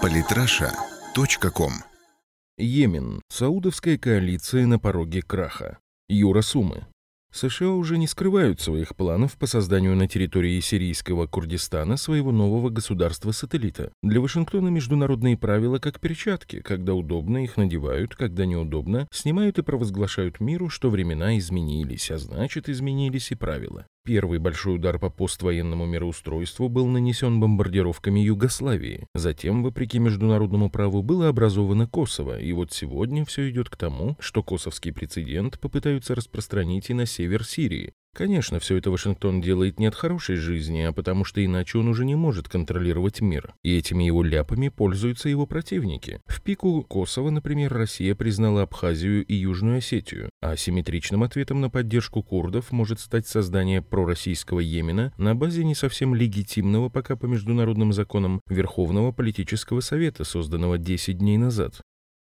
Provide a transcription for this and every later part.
Политраша.ком Йемен. Саудовская коалиция на пороге краха. Юра Сумы. США уже не скрывают своих планов по созданию на территории сирийского Курдистана своего нового государства-сателлита. Для Вашингтона международные правила как перчатки, когда удобно их надевают, когда неудобно, снимают и провозглашают миру, что времена изменились, а значит изменились и правила. Первый большой удар по поствоенному мироустройству был нанесен бомбардировками Югославии. Затем, вопреки международному праву, было образовано Косово, и вот сегодня все идет к тому, что косовский прецедент попытаются распространить и на север Сирии. Конечно, все это Вашингтон делает не от хорошей жизни, а потому что иначе он уже не может контролировать мир. И этими его ляпами пользуются его противники. В пику Косово, например, Россия признала Абхазию и Южную Осетию, а симметричным ответом на поддержку курдов может стать создание пророссийского Йемена на базе не совсем легитимного пока по международным законам Верховного политического совета, созданного 10 дней назад.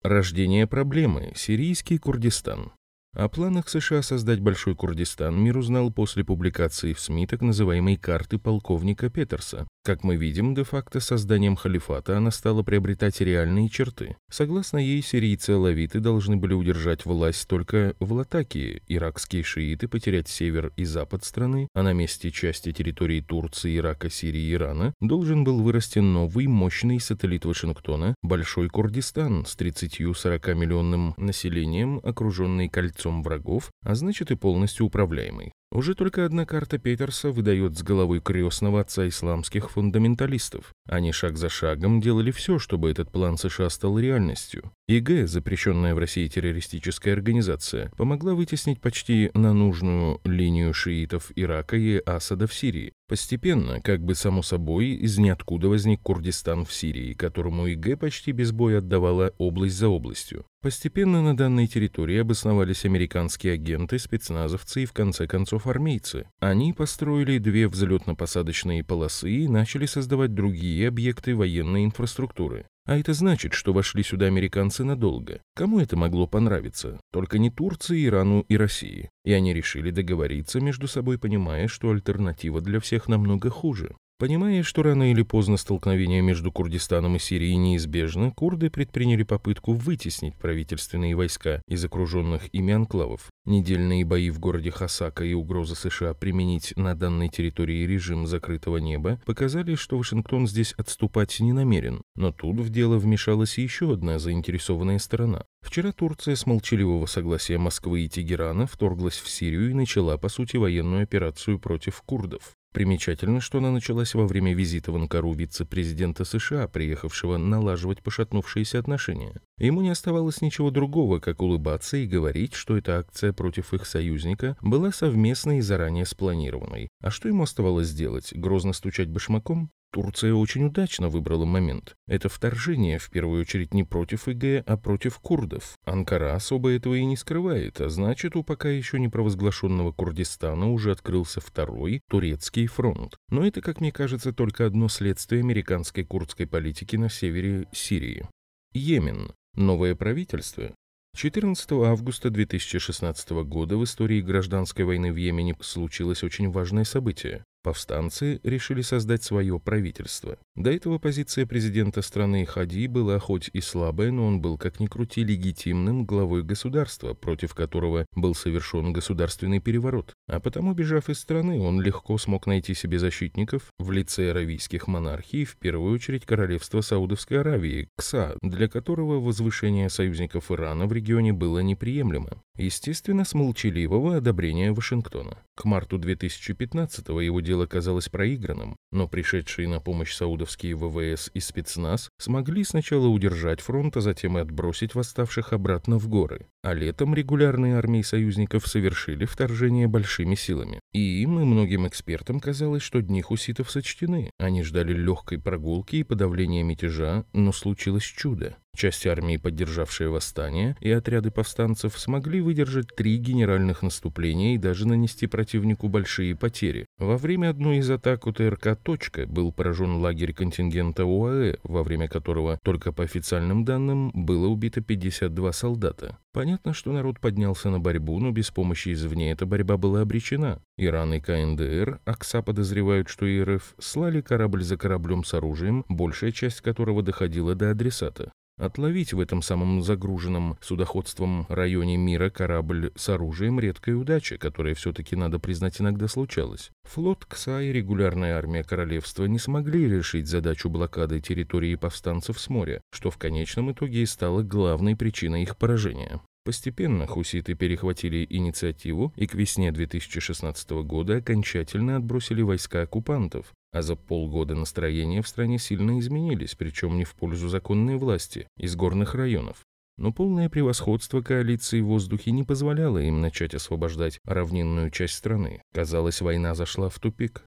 Рождение проблемы. Сирийский Курдистан. О планах США создать Большой Курдистан мир узнал после публикации в СМИ так называемой карты полковника Петерса. Как мы видим, де-факто созданием халифата она стала приобретать реальные черты. Согласно ей, сирийцы-алавиты должны были удержать власть только в Латакии, иракские шииты потерять север и запад страны, а на месте части территории Турции, Ирака, Сирии и Ирана должен был вырасти новый мощный сателлит Вашингтона – Большой Курдистан с 30-40 миллионным населением, окруженный кольцом врагов, а значит и полностью управляемый. Уже только одна карта Петерса выдает с головой крестного отца исламских фундаменталистов. Они шаг за шагом делали все, чтобы этот план США стал реальностью. ИГ, запрещенная в России террористическая организация, помогла вытеснить почти на нужную линию шиитов Ирака и Асада в Сирии. Постепенно, как бы само собой, из ниоткуда возник Курдистан в Сирии, которому ИГ почти без боя отдавала область за областью. Постепенно на данной территории обосновались американские агенты, спецназовцы и, в конце концов, армейцы. Они построили две взлетно-посадочные полосы и начали создавать другие объекты военной инфраструктуры. А это значит, что вошли сюда американцы надолго. Кому это могло понравиться? Только не Турции, Ирану и России. И они решили договориться между собой, понимая, что альтернатива для всех намного хуже. Понимая, что рано или поздно столкновение между Курдистаном и Сирией неизбежно, курды предприняли попытку вытеснить правительственные войска из окруженных ими анклавов. Недельные бои в городе Хасака и угроза США применить на данной территории режим закрытого неба показали, что Вашингтон здесь отступать не намерен. Но тут в дело вмешалась еще одна заинтересованная сторона. Вчера Турция с молчаливого согласия Москвы и Тегерана вторглась в Сирию и начала, по сути, военную операцию против курдов. Примечательно, что она началась во время визита в Анкару вице-президента США, приехавшего налаживать пошатнувшиеся отношения. Ему не оставалось ничего другого, как улыбаться и говорить, что эта акция против их союзника была совместной и заранее спланированной. А что ему оставалось сделать? Грозно стучать башмаком? Турция очень удачно выбрала момент. Это вторжение, в первую очередь, не против ИГ, а против курдов. Анкара особо этого и не скрывает, а значит, у пока еще не провозглашенного Курдистана уже открылся второй, турецкий фронт. Но это, как мне кажется, только одно следствие американской курдской политики на севере Сирии. Йемен. Новое правительство. 14 августа 2016 года в истории гражданской войны в Йемене случилось очень важное событие. Повстанцы решили создать свое правительство. До этого позиция президента страны Хади была хоть и слабая, но он был как ни крути легитимным главой государства, против которого был совершен государственный переворот. А потому, бежав из страны, он легко смог найти себе защитников в лице аравийских монархий, в первую очередь королевства Саудовской Аравии, КСА, для которого возвышение союзников Ирана в регионе было неприемлемо. Естественно, с молчаливого одобрения Вашингтона. К марту 2015-го его дело казалось проигранным, но пришедшие на помощь саудовские ВВС и спецназ смогли сначала удержать фронт, а затем и отбросить восставших обратно в горы. А летом регулярные армии союзников совершили вторжение большими силами. И им, и многим экспертам казалось, что дни хуситов сочтены. Они ждали легкой прогулки и подавления мятежа, но случилось чудо. Часть армии, поддержавшая восстание, и отряды повстанцев смогли выдержать три генеральных наступления и даже нанести противнику большие потери. Во время одной из атак УТРК «Точка» был поражен лагерь контингента ОАЭ, во время которого, только по официальным данным, было убито 52 солдата. Понятно, что народ поднялся на борьбу, но без помощи извне эта борьба была обречена. Иран и КНДР, АКСА подозревают, что РФ слали корабль за кораблем с оружием, большая часть которого доходила до адресата. Отловить в этом самом загруженном судоходством районе мира корабль с оружием – редкая удача, которая все-таки, надо признать, иногда случалась. Флот КСА и регулярная армия королевства не смогли решить задачу блокады территории повстанцев с моря, что в конечном итоге и стало главной причиной их поражения. Постепенно хуситы перехватили инициативу и к весне 2016 года окончательно отбросили войска оккупантов, а за полгода настроения в стране сильно изменились, причем не в пользу законной власти из горных районов. Но полное превосходство коалиции в воздухе не позволяло им начать освобождать равнинную часть страны. Казалось, война зашла в тупик.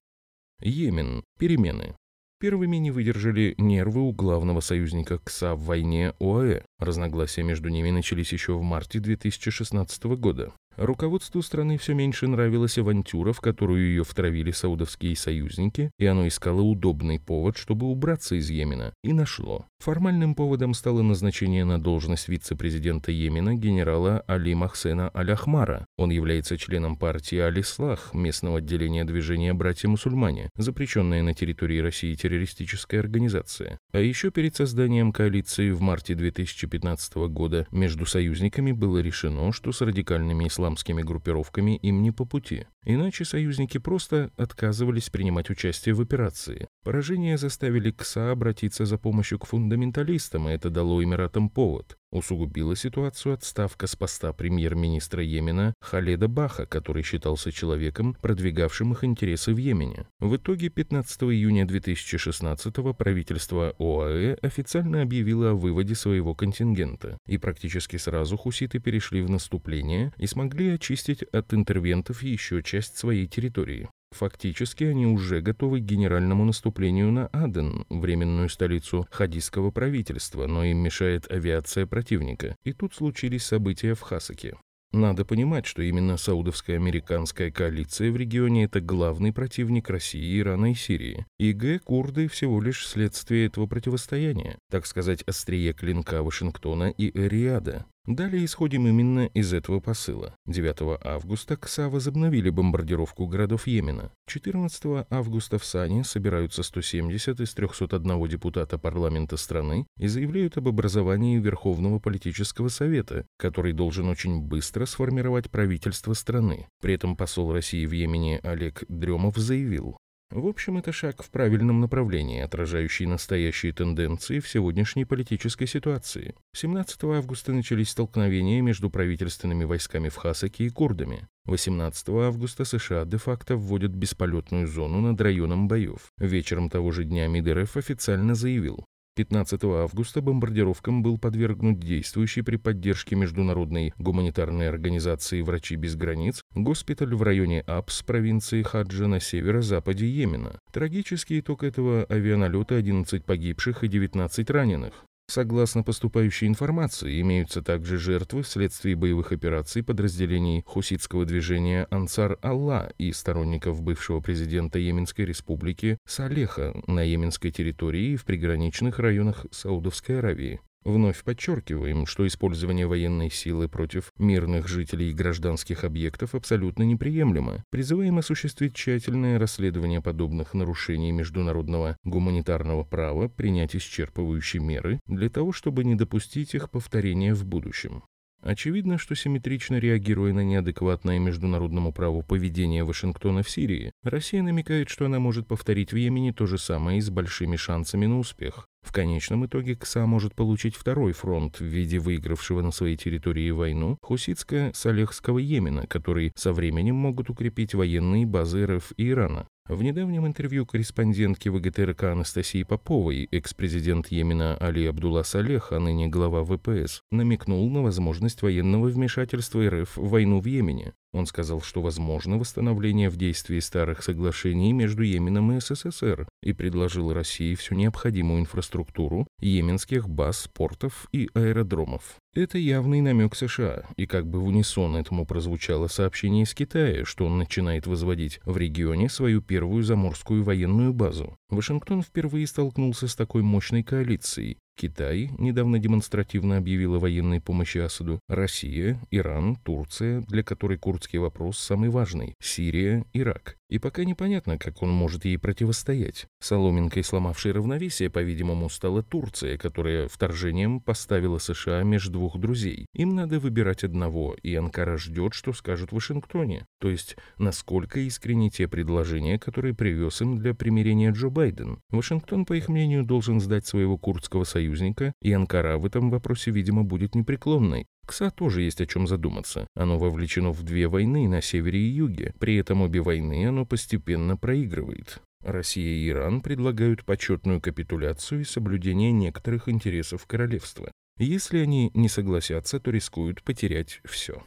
Йемен. Перемены. Первыми не выдержали нервы у главного союзника КСА в войне ОАЭ. Разногласия между ними начались еще в марте 2016 года. Руководству страны все меньше нравилась авантюра, в которую ее втравили саудовские союзники, и оно искало удобный повод, чтобы убраться из Йемена, и нашло. Формальным поводом стало назначение на должность вице-президента Йемена генерала Али Махсена Аль-Ахмара. Он является членом партии Алислах, местного отделения движения «Братья-мусульмане», запрещенная на территории России террористическая организация. А еще перед созданием коалиции в марте 2015 года между союзниками было решено, что с радикальными исламскими исламскими группировками им не по пути. Иначе союзники просто отказывались принимать участие в операции. Поражения заставили КСА обратиться за помощью к фундаменталистам, и это дало Эмиратам повод. Усугубила ситуацию отставка с поста премьер-министра Йемена Халеда Баха, который считался человеком, продвигавшим их интересы в Йемене. В итоге 15 июня 2016 правительство ОАЭ официально объявило о выводе своего контингента, и практически сразу хуситы перешли в наступление и смогли очистить от интервентов еще часть своей территории. Фактически они уже готовы к генеральному наступлению на Аден, временную столицу хадийского правительства, но им мешает авиация противника. И тут случились события в Хасаке. Надо понимать, что именно саудовско-американская коалиция в регионе – это главный противник России, Ирана и Сирии. И Г. Курды всего лишь следствие этого противостояния, так сказать, острие клинка Вашингтона и Эриада. Далее исходим именно из этого посыла. 9 августа КСА возобновили бомбардировку городов Йемена. 14 августа в Сане собираются 170 из 301 депутата парламента страны и заявляют об образовании Верховного политического совета, который должен очень быстро сформировать правительство страны. При этом посол России в Йемене Олег Дремов заявил, в общем, это шаг в правильном направлении, отражающий настоящие тенденции в сегодняшней политической ситуации. 17 августа начались столкновения между правительственными войсками в Хасаке и курдами. 18 августа США де-факто вводят бесполетную зону над районом боев. Вечером того же дня МИД РФ официально заявил, 15 августа бомбардировкам был подвергнут действующий при поддержке международной гуманитарной организации «Врачи без границ» госпиталь в районе Апс провинции Хаджа на северо-западе Йемена. Трагический итог этого авианалета – 11 погибших и 19 раненых. Согласно поступающей информации, имеются также жертвы вследствие боевых операций подразделений хуситского движения «Ансар Алла» и сторонников бывшего президента Йеменской республики Салеха на йеменской территории и в приграничных районах Саудовской Аравии. Вновь подчеркиваем, что использование военной силы против мирных жителей и гражданских объектов абсолютно неприемлемо. Призываем осуществить тщательное расследование подобных нарушений международного гуманитарного права, принять исчерпывающие меры для того, чтобы не допустить их повторения в будущем. Очевидно, что симметрично реагируя на неадекватное международному праву поведение Вашингтона в Сирии, Россия намекает, что она может повторить в Йемене то же самое и с большими шансами на успех. В конечном итоге КСА может получить второй фронт в виде выигравшего на своей территории войну хуситско-салехского Йемена, который со временем могут укрепить военные базы РФ и Ирана. В недавнем интервью корреспондентки ВГТРК Анастасии Поповой экс-президент Йемена Али Абдулла Салех, а ныне глава ВПС, намекнул на возможность военного вмешательства РФ в войну в Йемене. Он сказал, что возможно восстановление в действии старых соглашений между Йеменом и СССР и предложил России всю необходимую инфраструктуру йеменских баз, портов и аэродромов. Это явный намек США, и как бы в унисон этому прозвучало сообщение из Китая, что он начинает возводить в регионе свою первую заморскую военную базу. Вашингтон впервые столкнулся с такой мощной коалицией, Китай недавно демонстративно объявил о военной помощи Асаду, Россия, Иран, Турция, для которой курдский вопрос самый важный, Сирия, Ирак. И пока непонятно, как он может ей противостоять. Соломинкой, сломавшей равновесие, по-видимому, стала Турция, которая вторжением поставила США между двух друзей. Им надо выбирать одного, и Анкара ждет, что скажут в Вашингтоне. То есть, насколько искренни те предложения, которые привез им для примирения Джо Байден. Вашингтон, по их мнению, должен сдать своего курдского союзника, и Анкара в этом вопросе, видимо, будет непреклонной. КСА тоже есть о чем задуматься. Оно вовлечено в две войны на севере и юге. При этом обе войны оно постепенно проигрывает. Россия и Иран предлагают почетную капитуляцию и соблюдение некоторых интересов королевства. Если они не согласятся, то рискуют потерять все.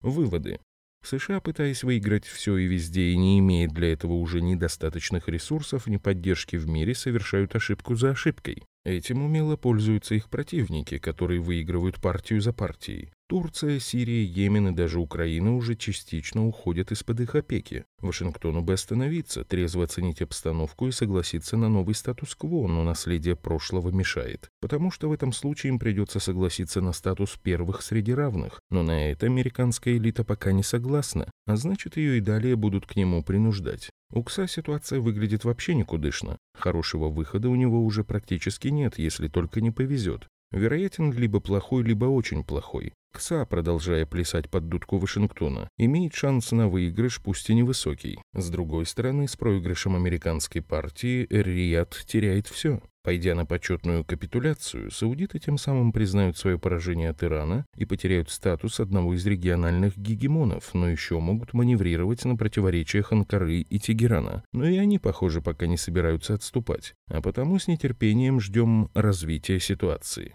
Выводы. США, пытаясь выиграть все и везде и не имея для этого уже недостаточных ресурсов, ни поддержки в мире, совершают ошибку за ошибкой. Этим умело пользуются их противники, которые выигрывают партию за партией. Турция, Сирия, Йемен и даже Украина уже частично уходят из-под их опеки. Вашингтону бы остановиться, трезво оценить обстановку и согласиться на новый статус-кво, но наследие прошлого мешает. Потому что в этом случае им придется согласиться на статус первых среди равных. Но на это американская элита пока не согласна, а значит ее и далее будут к нему принуждать. У Кса ситуация выглядит вообще никудышно. Хорошего выхода у него уже практически нет, если только не повезет. Вероятен либо плохой, либо очень плохой. КСА, продолжая плясать под дудку Вашингтона, имеет шанс на выигрыш, пусть и невысокий. С другой стороны, с проигрышем американской партии Эр-Рияд теряет все. Пойдя на почетную капитуляцию, саудиты тем самым признают свое поражение от Ирана и потеряют статус одного из региональных гегемонов, но еще могут маневрировать на противоречиях Анкары и Тегерана. Но и они, похоже, пока не собираются отступать. А потому с нетерпением ждем развития ситуации.